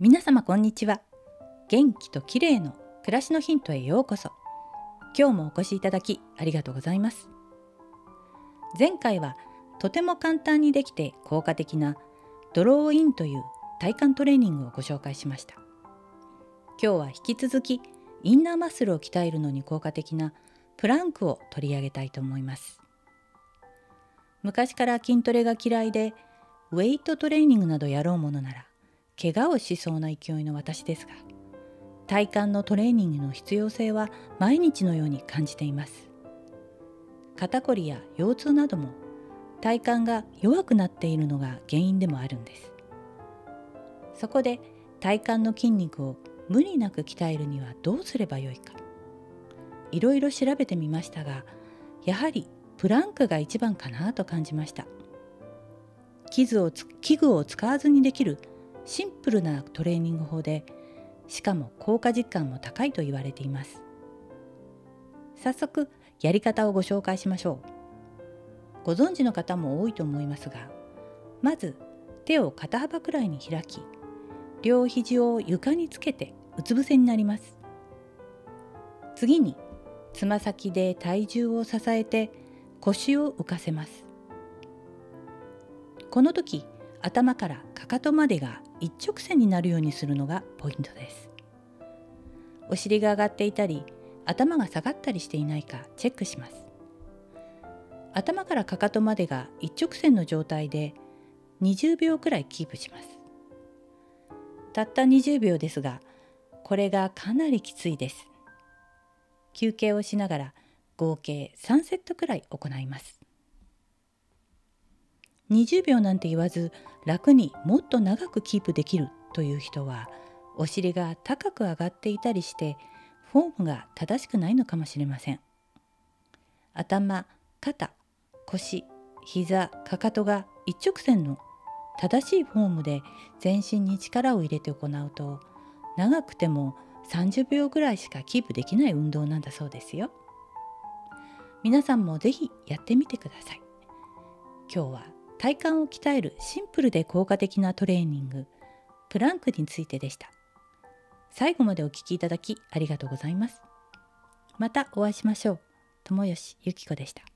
皆様こんにちは。元気と綺麗の暮らしのヒントへようこそ。今日もお越しいただきありがとうございます。前回はとても簡単にできて効果的なドローインという体幹トレーニングをご紹介しました。今日は引き続きインナーマッスルを鍛えるのに効果的なプランクを取り上げたいと思います。昔から筋トレが嫌いでウェイトトレーニングなどやろうものなら怪我をしそうな勢いの私ですが体幹のトレーニングの必要性は毎日のように感じています。肩こりや腰痛なども体幹が弱くなっているのが原因でもあるんです。そこで体幹の筋肉を無理なく鍛えるにはどうすればよいか。いろいろ調べてみましたがやはりプランクが一番かなと感じました。器具を器具を使わずにできるシンプルなトレーニング法でしかも効果実感も高いと言われています。早速やり方をご紹介しましょう。ご存知の方も多いと思いますがまず手を肩幅くらいに開き両肘を床につけてうつ伏せになります。次につま先で体重を支えて腰を浮かせます。この時頭からかかとまでが一直線になるようにするのがポイントです。お尻が上がっていたり頭が下がったりしていないかチェックします。頭からかかとまでが一直線の状態で20秒くらいキープします。たった20秒ですがこれがかなりきついです。休憩をしながら合計3セットくらい行います。20秒なんて言わず楽にもっと長くキープできるという人はお尻が高く上がっていたりしてフォームが正しくないのかもしれません。頭肩腰膝かかとが一直線の正しいフォームで全身に力を入れて行うと長くても30秒ぐらいしかキープできない運動なんだそうですよ。皆さんもぜひやってみてください。今日は体幹を鍛えるシンプルで効果的なトレーニングプランクについてでした。最後までお聴きいただきありがとうございます。またお会いしましょう。友吉ゆき子でした。